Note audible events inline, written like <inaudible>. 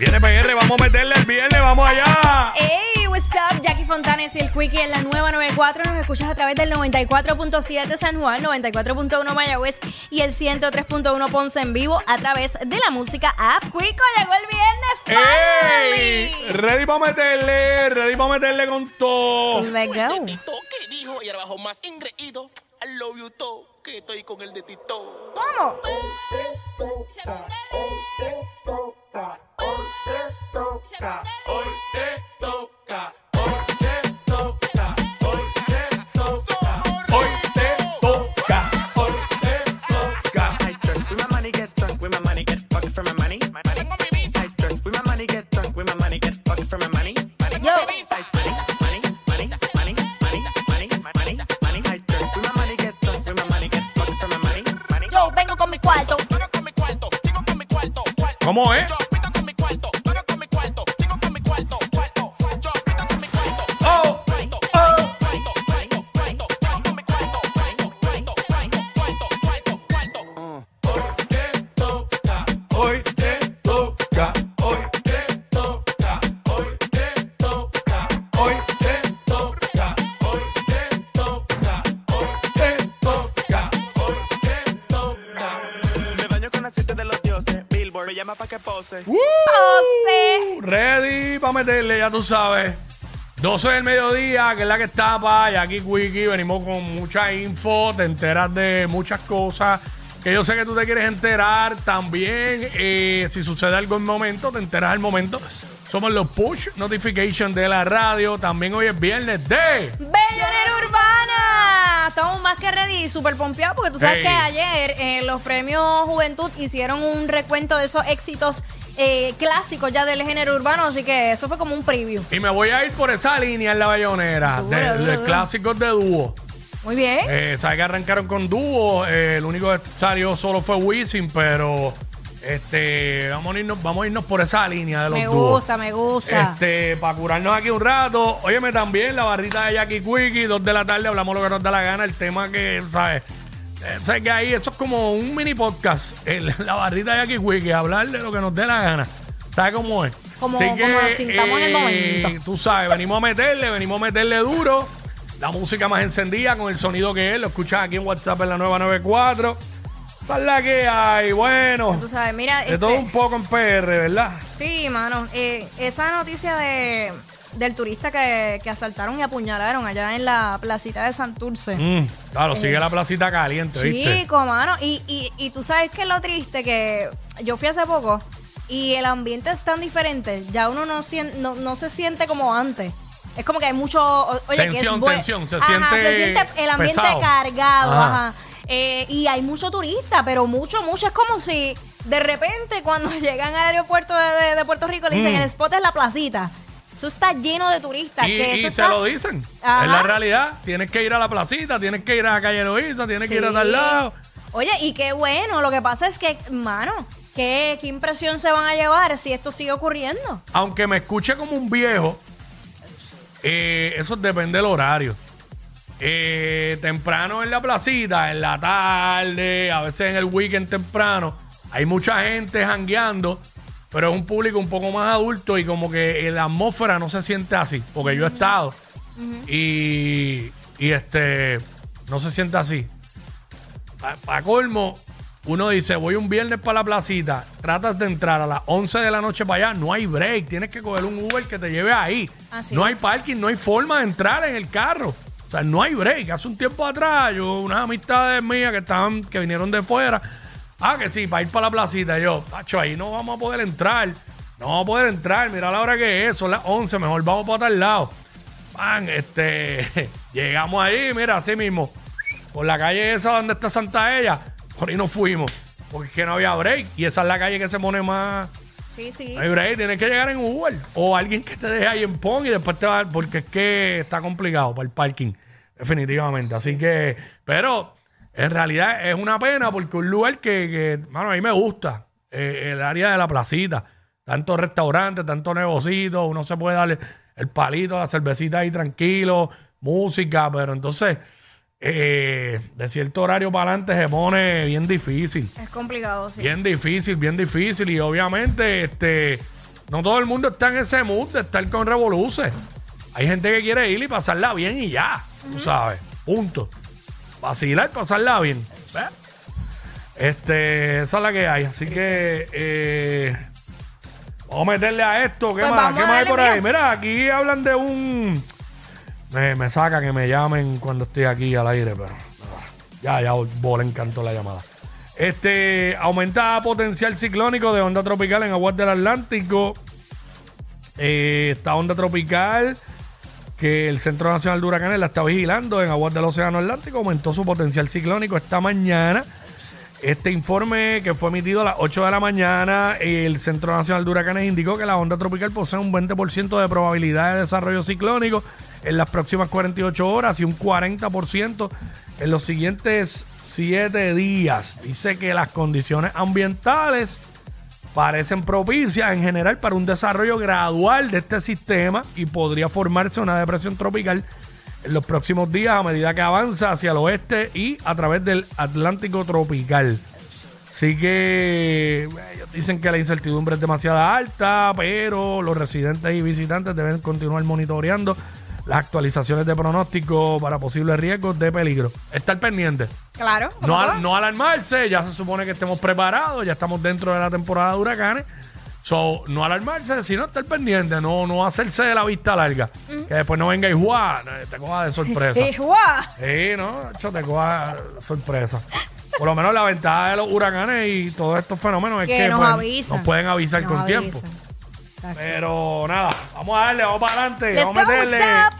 Viene PR, vamos a meterle el viernes, vamos allá. Hey, what's up? Jackie Fontanes y el Quickie en la nueva 94. Nos escuchas a través del 94.7 San Juan, 94.1 Mayagüez y el 103.1 Ponce en vivo a través de la música app. Quico, llegó el viernes. ¡Ey! finally. Ready para meterle, ready para meterle con todo. Let's go. Tito que dijo y ahora bajo más ingreído. I love you todo, que estoy con el de Tito. ¿Cómo? Toca, hoy te toca. My money, get drunk with my money, get fucked for my money. My money. I drink with my money, get drunk with my money, get fucked for my money. Money. Yo. I money, money, money, money, money, money, money, money. I drink with my money, get drunk with my money, get fucked for my money. Money. Yo vengo con mi cuarto. Vengo con mi me llama pa' que pose. Pose. Ready para meterle, ya tú sabes. 12 del mediodía, que es la que está para y aquí Wiki, venimos con mucha info, te enteras de muchas cosas que yo sé que tú te quieres enterar también. eh, si sucede algo en momento, te enteras al momento. Somos los push notification de la radio. También hoy es viernes de. Bellonera Urbana. Que ready, súper pompeados, porque tú sabes Hey. que ayer eh, los premios Juventud hicieron un recuento de esos éxitos eh, clásicos ya del género urbano, así que eso fue como un preview. Y me voy a ir por esa línea en la bayonera, Duro, de, duro, de duro. clásicos de dúo. Muy bien. Eh, sabes que arrancaron con dúo. eh, el único que salió solo fue Wisin, pero este vamos a irnos, vamos a irnos por esa línea de los me dúos. gusta, me gusta. Este, para curarnos aquí un rato. Óyeme también la barrita de Jackie Quickie, dos de la tarde, hablamos lo que nos da la gana, el tema que, ¿sabes? Eh, ¿Sabes que ahí eso es como un mini podcast? el- <laughs> la barrita de Jackie Quickie, hablar de lo que nos dé la gana. ¿Sabes cómo es? Como- como nos sintamos en el momento. Tú sabes, venimos a meterle, venimos a meterle duro. La música más encendida con el sonido que es. Lo escuchas aquí en WhatsApp en la nueva 94. Esa es la que hay. Bueno, Tú sabes, mira, de todo este- un poco en PR, ¿verdad? sí, mano, eh, esa noticia de del turista que, que asaltaron y apuñalaron allá en la placita de Santurce. Mm, claro, sigue la placita caliente, ¿viste? Chico, mano. Y, y, y tú sabes que lo triste que yo fui hace poco y el ambiente es tan diferente. Ya uno no, no, no se siente como antes. Es como que hay mucho. Oye, que es Tensión, tensión, se Ajá, siente se siente el ambiente pesado. cargado. Ajá. Ajá. Eh, y hay mucho turista, pero mucho, mucho. Es como si de repente cuando <laughs> llegan al aeropuerto de, de- de Puerto Rico le dicen Mm. el spot es la placita. Eso está lleno de turistas. Y, que y eso se lo dicen. Ajá. Es la realidad. Tienes que ir a la placita, tienes que ir a la calle Loíza, tienes que ir a tal lado. Oye, y qué bueno. Lo que pasa es que, mano, ¿qué, qué impresión se van a llevar si esto sigue ocurriendo? Aunque me escuche como un viejo, eh, eso depende del horario. Eh, temprano en la placita, en la tarde, a veces en el weekend temprano, hay mucha gente jangueando, pero es un público un poco más adulto y como que la atmósfera no se siente así, porque yo he estado y, y este no se siente así. Para colmo, uno dice, voy un viernes para la placita, tratas de entrar a las 11 de la noche para allá, no hay break, tienes que coger un Uber que te lleve ahí. Así no es. hay parking, no hay forma de entrar en el carro. O sea, no hay break. Hace un tiempo atrás, yo, unas amistades mías que estaban, que vinieron de fuera, ah, que sí, para ir para la placita. Yo, tacho, ahí no vamos a poder entrar. No vamos a poder entrar, mira la hora que es, son las 11, mejor vamos para tal lado. Van, este, <laughs> llegamos ahí, mira, así mismo, por la calle esa donde está Santa Ella, por ahí nos fuimos, porque no había break, y esa es la calle que se pone más, Sí, sí. no hay break, tienes que llegar en Uber, o alguien que te deje ahí en Pong y después te va, porque es que está complicado para el parking, definitivamente, así que, pero en realidad es una pena porque un lugar que, que mano, a mí me gusta, eh, el área de la placita, tantos restaurantes, tantos negocios, uno se puede darle el palito, la cervecita ahí tranquilo, música, pero entonces eh, de cierto horario para adelante se pone bien difícil. Es complicado, sí. Bien difícil, bien difícil. Y obviamente, este, no todo el mundo está en ese mood de estar con revoluces. Hay gente que quiere ir y pasarla bien y ya, tú sabes. Punto. Vacilar, pasarla bien. ¿Ves? Este, esa es la que hay. Así que eh, vamos a meterle a esto. ¿Qué Pues más? ¿Qué más hay por ahí? Mira, aquí hablan de un. Me, me saca que me llamen cuando estoy aquí al aire, pero ya, ya volé encanto la llamada. Este aumenta potencial ciclónico de onda tropical en aguas del Atlántico. Eh, esta onda tropical que el Centro Nacional de Huracanes la está vigilando en aguas del Océano Atlántico aumentó su potencial ciclónico esta mañana. Este informe que fue emitido a las 8 de la mañana, el Centro Nacional de Huracanes indicó que la onda tropical posee un 20% de probabilidad de desarrollo ciclónico en las próximas 48 horas y un 40% en los siguientes 7 días. Dice que las condiciones ambientales parecen propicias en general para un desarrollo gradual de este sistema y podría formarse una depresión tropical en los próximos días a medida que avanza hacia el oeste y a través del Atlántico tropical. Así que ellos dicen que la incertidumbre es demasiado alta, pero los residentes y visitantes deben continuar monitoreando las actualizaciones de pronóstico para posibles riesgos de peligro. Estar pendiente. Claro. No, al- no alarmarse, ya se supone que estemos preparados, ya estamos dentro de la temporada de huracanes. So, no alarmarse, sino estar pendiente, no, no hacerse de la vista larga. Que después no venga y ¡guau! te coja de sorpresa. <laughs> Sí, guau. Sí, no, Nacho, te coja sorpresa. Por lo menos la ventaja de los huracanes y todos estos fenómenos es Que que nos pues, avisan. nos pueden avisar Nos con avisan. tiempo. Pero nada, vamos a darle, vamos para adelante, Let's vamos a go, meterle. what's up?